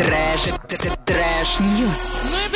Trash, trash-news. Ну и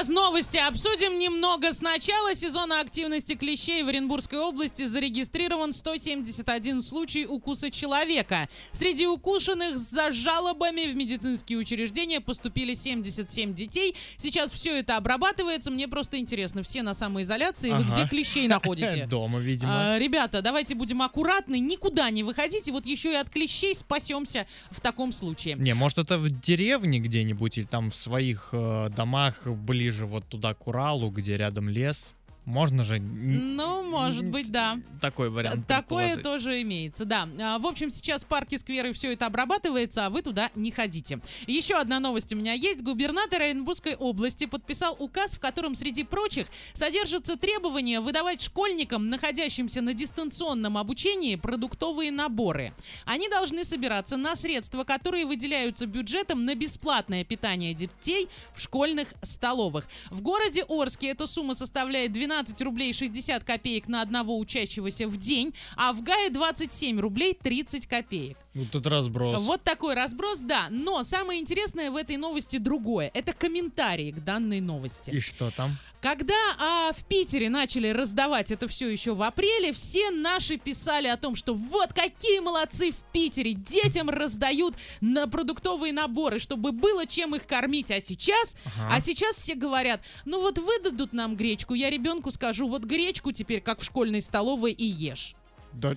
сейчас новости обсудим немного. С начала сезона активности клещей в Оренбургской области зарегистрирован 171 случай укуса человека. Среди укушенных за жалобами в медицинские учреждения поступили 77 детей. Сейчас все это обрабатывается. Мне просто интересно, все на самоизоляции, вы Ага. где клещей находите? Дома, видимо. А, ребята, давайте будем аккуратны, никуда не выходите, вот еще и от клещей спасемся в таком случае. Не, может это в деревне где-нибудь или там в своих э, домах ближе вот туда к Уралу, где рядом лес. Можно же Ну, может быть, да. такой вариант Такое тоже имеется, да. А, В общем, сейчас парки, скверы, все это обрабатывается, а вы туда не ходите. Еще одна новость у меня есть. Губернатор Оренбургской области подписал указ, в котором, среди прочих, содержится требование выдавать школьникам, находящимся на дистанционном обучении, продуктовые наборы. Они должны собираться на средства, которые выделяются бюджетом на бесплатное питание детей в школьных столовых. В городе Орске эта сумма составляет 12 рублей 60 копеек на одного учащегося в день, а в Гае 27 рублей 30 копеек. Вот тут разброс. Вот такой разброс, да. Но самое интересное в этой новости другое. Это комментарии к данной новости. И что там? Когда а, в Питере начали раздавать это все еще в апреле, все наши писали о том, что вот какие молодцы в Питере, детям раздают на продуктовые наборы, чтобы было чем их кормить. А сейчас, Ага. а сейчас все говорят, ну вот выдадут нам гречку, я ребенку скажу, вот гречку теперь как в школьной столовой и ешь. Да.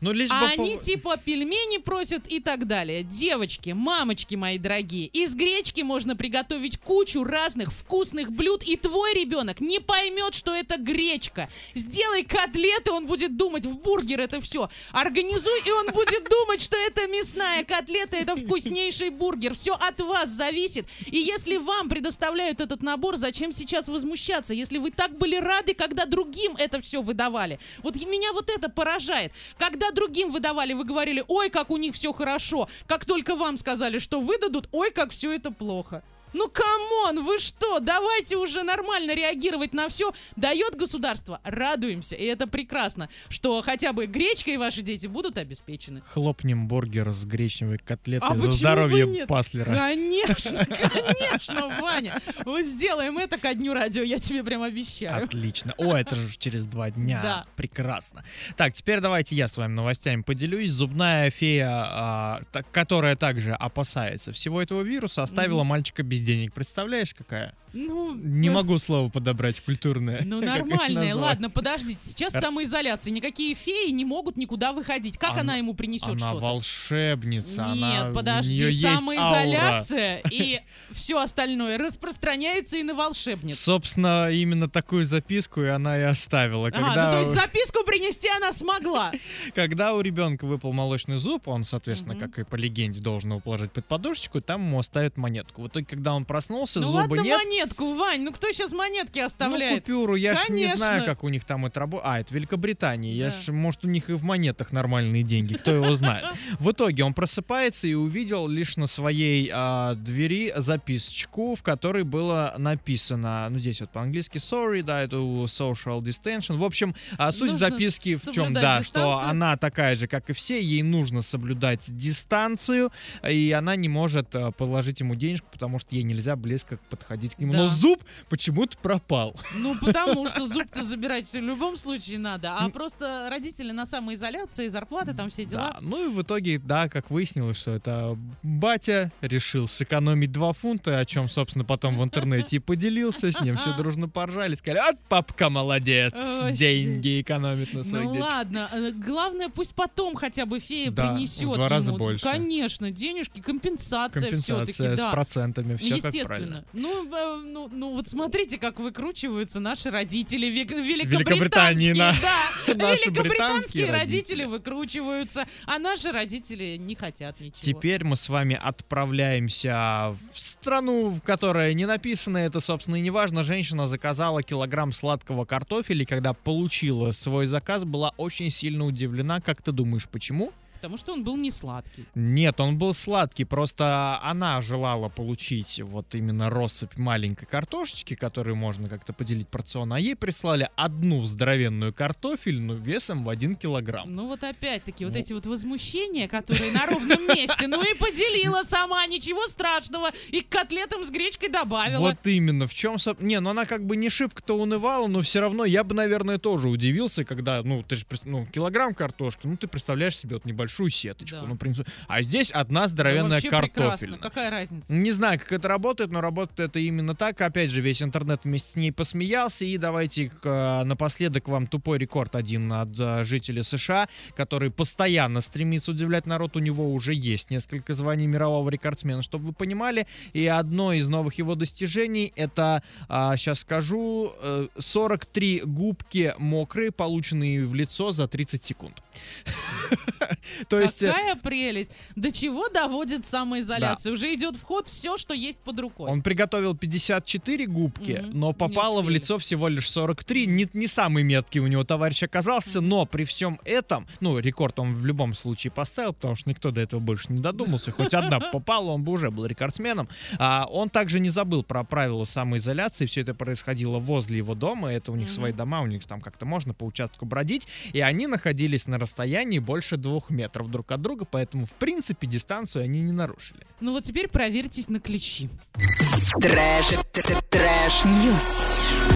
Ну, лишь А бы они типа пельмени просят и так далее. Девочки, мамочки мои дорогие, из гречки можно приготовить кучу разных вкусных блюд, и твой ребенок не поймет, что это гречка. Сделай котлеты, он будет думать, в бургер это все. Организуй, и он будет думать, что это мясная котлета, это вкуснейший бургер. Все от вас зависит. И если вам предоставляют этот набор, зачем сейчас возмущаться, если вы так были рады, когда другим это все выдавали? Вот меня вот это поражает. Когда другим выдавали, вы говорили, ой, как у них все хорошо. Как только вам сказали, что выдадут, ой, как все это плохо. Ну, come on, вы что? Давайте уже нормально реагировать на все. Дает государство, радуемся. И это прекрасно, что хотя бы гречкой ваши дети будут обеспечены. Хлопнем бургер с гречневой котлетой А за здоровье? Паслера. Конечно, конечно, Ваня. Мы сделаем это ко дню радио, я тебе прям обещаю. Отлично. О, это же через два дня. Да. Прекрасно. Так, теперь давайте я с вами новостями поделюсь. Зубная фея, а, которая также опасается всего этого вируса, оставила мальчика без денег. Представляешь, какая? Ну, Не ну, могу слово подобрать культурное. Ну назвать? ладно, подождите. Сейчас самоизоляция. Никакие феи не могут никуда выходить. Как Она- она, ему принесет Она что-то? волшебница. она, Нет, у подожди, самоизоляция и все остальное распространяется и на волшебниц. Собственно, именно такую записку и она и оставила. А, Когда, ну то есть записку принести она смогла. когда у ребенка выпал молочный зуб, он, соответственно, как и по легенде, должен его положить под подушечку, там ему оставят монетку. В итоге, когда он проснулся, Ну зуба ладно нет. монетку, Вань, ну кто сейчас монетки Ну, оставляет? купюру, я ж не знаю, как у них там это работает. А, это Великобритания. Я Да. ж, может, у них и в монетах нормальные деньги, кто его знает. В итоге он просыпается и увидел лишь на своей а, двери записочку, в которой было написано, ну, здесь вот по-английски sorry, да, это social distension. В общем, а, суть Нужно записки в чем, да, что она такая же, как и все, ей нужно соблюдать дистанцию, и она не может а, положить ему денежку, потому что ей нельзя близко подходить к нему. Но Да. зуб почему-то пропал. Ну, потому что зуб-то забирать в любом случае надо. А просто родители на самоизоляции, зарплаты, там все дела. Да, ну и в итоге, да, как выяснилось, что это батя решил сэкономить 2 фунта, о чем, собственно, потом в интернете и поделился, с ним все дружно поржали, сказали, а папка молодец, деньги экономит на своих Ну детях. ладно, э, главное пусть потом хотя бы фея Да, принесет. в два раза больше. Конечно, денежки, компенсация, Компенсация все-таки, с да. процентами, все правильно. Естественно. Ну, э, ну, ну вот смотрите, как выкручиваются наши родители век- Великобритании, великобританские. Да, великобританские британские родители родители. выкручиваются, а наши родители не хотят ничего. Теперь мы с вами отправляемся в страну, которая не написана, это, собственно, и не важно. Женщина заказала килограмм сладкого картофеля, и когда получила свой заказ, была очень сильно удивлена. Как ты думаешь, почему? Потому что он был не сладкий. Нет, он был сладкий, просто она желала получить вот именно россыпь маленькой картошечки, которую можно как-то поделить порционно, а ей прислали одну здоровенную картофельную весом в один килограмм. Ну вот опять-таки, вот Ну. эти вот возмущения, которые на ровном месте. Ну и поделила сама, ничего страшного. И к котлетам с гречкой добавила. Вот именно, в чем... Не, ну она как бы не шибко-то унывала, но все равно я бы, наверное, тоже удивился, когда, ну, ты же, ну, килограмм картошки, ну, ты представляешь себе вот небольшую сеточку, Да. ну, в принципе. А здесь одна Ну, здоровенная прекрасно. картофельная. Какая разница? Не знаю, как это работает, но работает это именно так. Опять же, весь интернет вместе с ней посмеялся. И давайте э, напоследок вам тупой рекорд один от э, жителя США, который постоянно стремится удивлять народ. У него уже есть несколько званий мирового рекордсмена, чтобы вы понимали. И одно из новых его достижений это, сейчас скажу, э, 43 губки мокрые, полученные в лицо за 30 секунд. То есть... э, Какая прелесть. До чего доводит самоизоляция? Уже идет в ход все, что есть под рукой. Он приготовил 54 губки, Мгм, но попало в лицо всего лишь 43. Не, не самый меткий у него товарищ оказался, но при всем этом, ну, рекорд он в любом случае поставил, потому что никто до этого больше не додумался. Хоть одна попала, он бы уже был рекордсменом. А, он также не забыл про правила самоизоляции. Все это происходило возле его дома. Это у них Мгм. свои дома, у них там как-то можно по участку бродить. И они находились на расстоянии больше двух метров друг от друга, поэтому, в принципе, дистанцию они не нарушили. Ну вот теперь проверьтесь на клещи. Trash, trash, news.